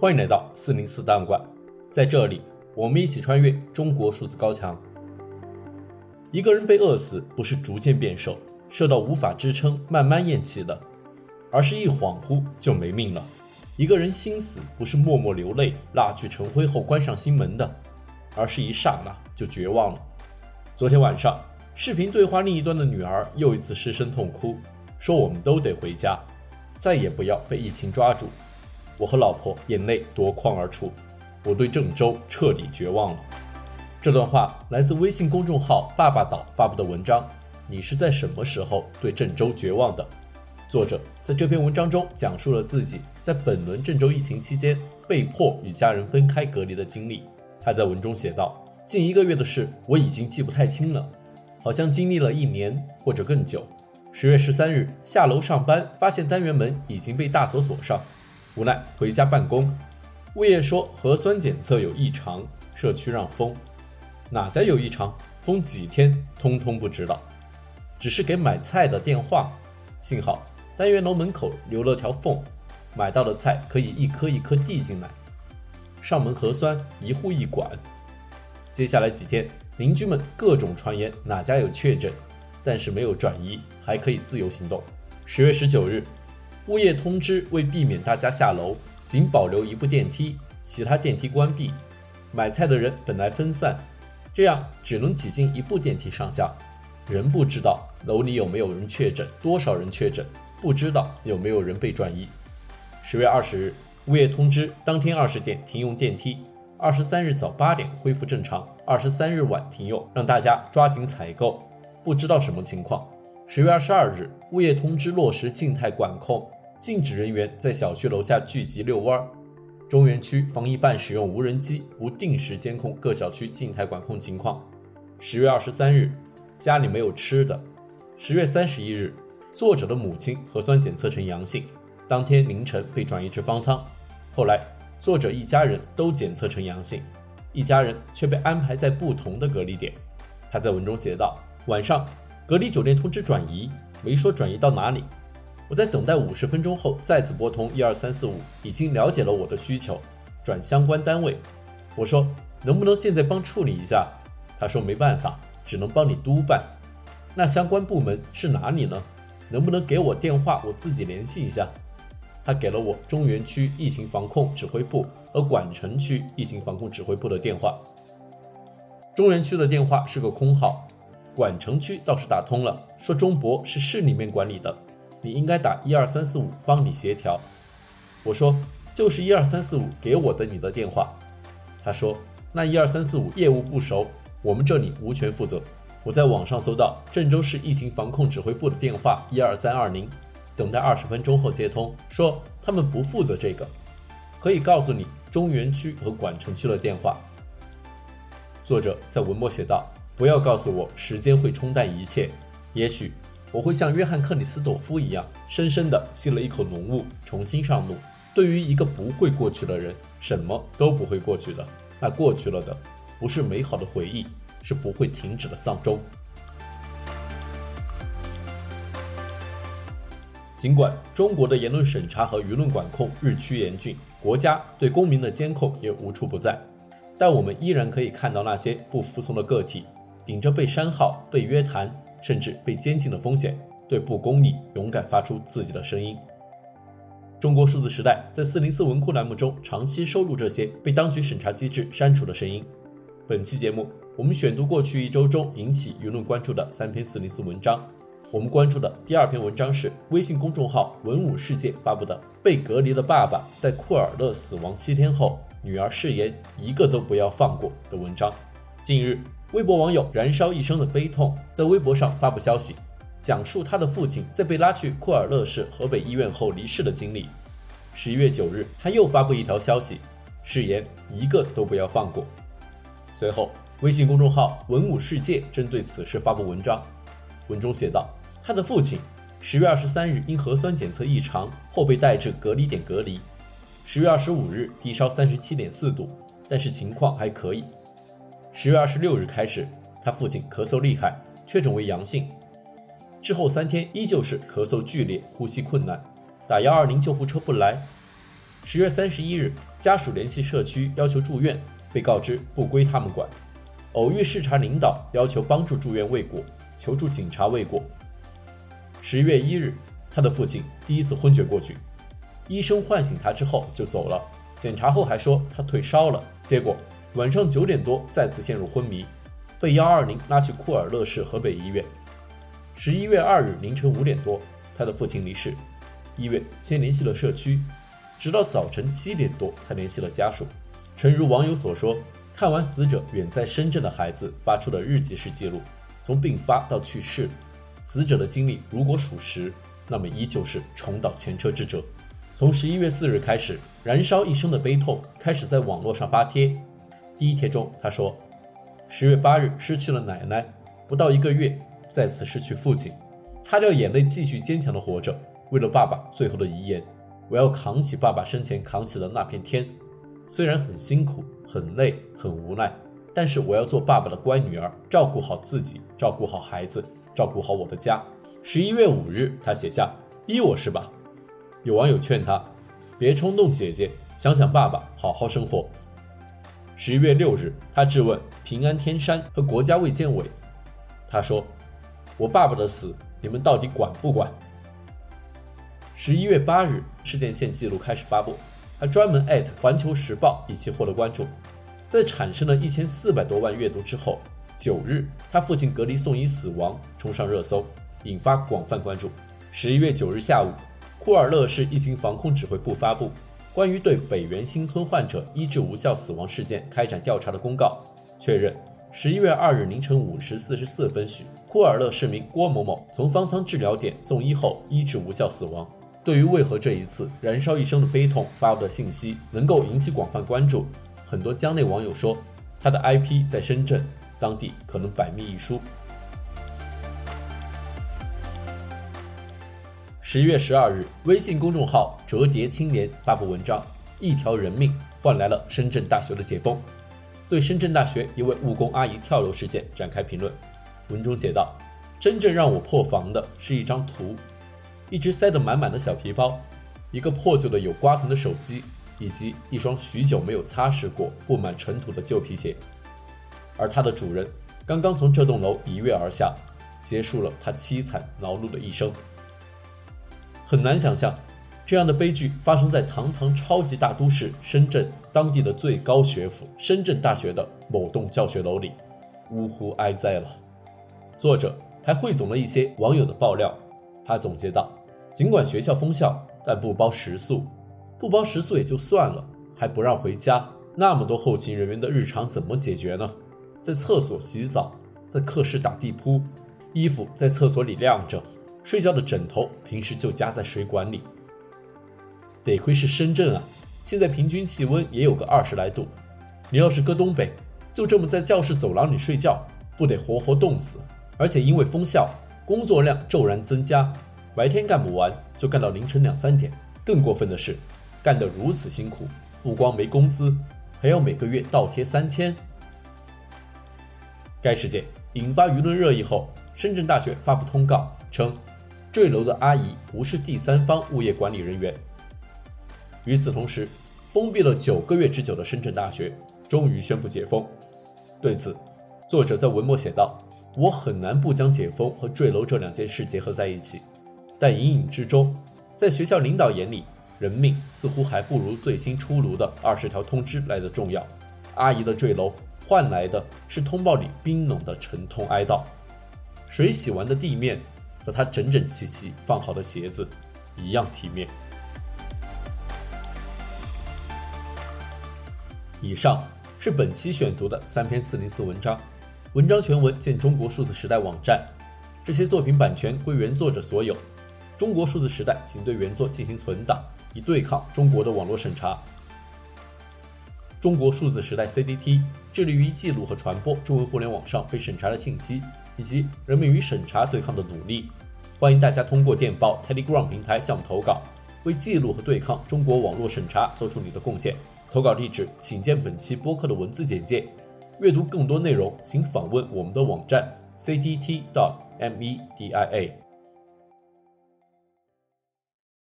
欢迎来到四零四档案馆，在这里，我们一起穿越中国数字高墙。一个人被饿死，不是逐渐变瘦，瘦到无法支撑，慢慢咽气的，而是一恍惚就没命了。一个人心死，不是默默流泪，蜡炬成灰后关上心门的，而是一刹那就绝望了。昨天晚上，视频对话另一端的女儿又一次失声痛哭，说：“我们都得回家，再也不要被疫情抓住。”我和老婆眼泪夺眶而出，我对郑州彻底绝望了。这段话来自微信公众号“爸爸岛”发布的文章。你是在什么时候对郑州绝望的？作者在这篇文章中讲述了自己在本轮郑州疫情期间被迫与家人分开隔离的经历。他在文中写道。近一个月的事，我已经记不太清了，好像经历了一年或者更久。十月十三日下楼上班，发现单元门已经被大锁锁上，无奈回家办公。物业说核酸检测有异常，社区让封。哪家有异常？封几天？通通不知道，只是给买菜的电话。幸好单元楼门口留了条缝，买到的菜可以一颗一颗递进来。上门核酸，一户一管。接下来几天，邻居们各种传言哪家有确诊，但是没有转移，还可以自由行动。十月十九日，物业通知为避免大家下楼，仅保留一部电梯，其他电梯关闭。买菜的人本来分散，这样只能挤进一部电梯上下。人不知道楼里有没有人确诊，多少人确诊，不知道有没有人被转移。十月二十日，物业通知当天二十点停用电梯。二十三日早八点恢复正常，二十三日晚停用，让大家抓紧采购。不知道什么情况。十月二十二日，物业通知落实静态管控，禁止人员在小区楼下聚集遛弯。中原区防疫办使用无人机，无定时监控各小区静态管控情况。十月二十三日，家里没有吃的。十月三十一日，作者的母亲核酸检测呈阳性，当天凌晨被转移至方舱，后来。作者一家人都检测呈阳性，一家人却被安排在不同的隔离点。他在文中写道：“晚上隔离酒店通知转移，没说转移到哪里。我在等待五十分钟后再次拨通一二三四五，已经了解了我的需求，转相关单位。我说能不能现在帮处理一下？他说没办法，只能帮你督办。那相关部门是哪里呢？能不能给我电话，我自己联系一下？”他给了我中原区疫情防控指挥部和管城区疫情防控指挥部的电话。中原区的电话是个空号，管城区倒是打通了，说中博是市里面管理的，你应该打一二三四五帮你协调。我说就是一二三四五给我的你的电话。他说那一二三四五业务不熟，我们这里无权负责。我在网上搜到郑州市疫情防控指挥部的电话一二三二零。等待二十分钟后接通，说他们不负责这个，可以告诉你中原区和管城区的电话。作者在文末写道：“不要告诉我时间会冲淡一切，也许我会像约翰克里斯朵夫一样，深深地吸了一口浓雾，重新上路。对于一个不会过去的人，什么都不会过去的。那过去了的，不是美好的回忆，是不会停止的丧钟。”尽管中国的言论审查和舆论管控日趋严峻，国家对公民的监控也无处不在，但我们依然可以看到那些不服从的个体，顶着被删号、被约谈，甚至被监禁的风险，对不公义勇敢发出自己的声音。中国数字时代在四零四文库栏目中长期收录这些被当局审查机制删除的声音。本期节目，我们选读过去一周中引起舆论关注的三篇四零四文章。我们关注的第二篇文章是微信公众号“文武世界”发布的“被隔离的爸爸在库尔勒死亡七天后，女儿誓言一个都不要放过”的文章。近日，微博网友燃烧一生的悲痛在微博上发布消息，讲述他的父亲在被拉去库尔勒市河北医院后离世的经历。十一月九日，他又发布一条消息，誓言一个都不要放过。随后，微信公众号“文武世界”针对此事发布文章，文中写道。他的父亲十月二十三日因核酸检测异常后被带至隔离点隔离，十月二十五日低烧三十七点四度，但是情况还可以。十月二十六日开始，他父亲咳嗽厉害，确诊为阳性，之后三天依旧是咳嗽剧烈、呼吸困难，打幺二零救护车不来。十月三十一日，家属联系社区要求住院，被告知不归他们管。偶遇视察领导，要求帮助住院未果，求助警察未果。十月一日，他的父亲第一次昏厥过去，医生唤醒他之后就走了。检查后还说他退烧了，结果晚上九点多再次陷入昏迷，被幺二零拉去库尔勒市河北医院。十一月二日凌晨五点多，他的父亲离世，医院先联系了社区，直到早晨七点多才联系了家属。诚如网友所说。看完死者远在深圳的孩子发出的日记式记录，从病发到去世，死者的经历如果属实，那么依旧是重蹈前车之辙。从十一月四日开始，燃烧一生的悲痛开始在网络上发帖。第一帖中，他说：“十月八日失去了奶奶，不到一个月再次失去父亲，擦掉眼泪继续坚强的活着。为了爸爸最后的遗言，我要扛起爸爸生前扛起的那片天。”虽然很辛苦、很累、很无奈，但是我要做爸爸的乖女儿，照顾好自己，照顾好孩子，照顾好我的家。十一月五日，他写下：“逼我是吧？”有网友劝他：“别冲动，姐姐，想想爸爸，好好生活。”十一月六日，他质问平安天山和国家卫健委，他说：“我爸爸的死，你们到底管不管？”十一月八日，事件线记录开始发布。他专门艾特《环球时报》，以期获得关注。在产生了一千四百多万阅读之后，九日，他父亲隔离送医死亡，冲上热搜，引发广泛关注。十一月九日下午，库尔勒市疫情防控指挥部发布关于对北园新村患者医治无效死亡事件开展调查的公告，确认十一月二日凌晨五时四十四分许，库尔勒市民郭某某从方舱治疗点送医后医治无效死亡。对于为何这一次燃烧一生的悲痛发布的信息能够引起广泛关注，很多江内网友说，他的 IP 在深圳，当地可能百密一疏。十一月十二日，微信公众号“折叠青年”发布文章，一条人命换来了深圳大学的解封，对深圳大学一位务工阿姨跳楼事件展开评论。文中写道：“真正让我破防的是一张图。”一只塞得满满的小皮包，一个破旧的有刮痕的手机，以及一双许久没有擦拭过、布满尘土的旧皮鞋。而它的主人刚刚从这栋楼一跃而下，结束了他凄惨劳碌的一生。很难想象，这样的悲剧发生在堂堂超级大都市深圳当地的最高学府——深圳大学的某栋教学楼里。呜呼哀哉了！作者还汇总了一些网友的爆料。他总结道：“尽管学校封校，但不包食宿，不包食宿也就算了，还不让回家。那么多后勤人员的日常怎么解决呢？在厕所洗澡，在课室打地铺，衣服在厕所里晾着，睡觉的枕头平时就夹在水管里。得亏是深圳啊，现在平均气温也有个二十来度。你要是搁东北，就这么在教室走廊里睡觉，不得活活冻死？而且因为封校。”工作量骤然增加，白天干不完就干到凌晨两三点。更过分的是，干得如此辛苦，不光没工资，还要每个月倒贴三千。该事件引发舆论热议后，深圳大学发布通告称，坠楼的阿姨不是第三方物业管理人员。与此同时，封闭了九个月之久的深圳大学终于宣布解封。对此，作者在文末写道。我很难不将解封和坠楼这两件事结合在一起，但隐隐之中，在学校领导眼里，人命似乎还不如最新出炉的二十条通知来得重要。阿姨的坠楼换来的是通报里冰冷的沉痛哀悼，水洗完的地面和他整整齐齐放好的鞋子一样体面。以上是本期选读的三篇四零四文章。文章全文见中国数字时代网站。这些作品版权归原作者所有。中国数字时代仅对原作进行存档，以对抗中国的网络审查。中国数字时代 CDT 致力于记录和传播中文互联网上被审查的信息，以及人们与审查对抗的努力。欢迎大家通过电报 Telegram 平台向我们投稿，为记录和对抗中国网络审查做出你的贡献。投稿地址请见本期播客的文字简介。阅读更多内容，请访问我们的网站 cdt.media。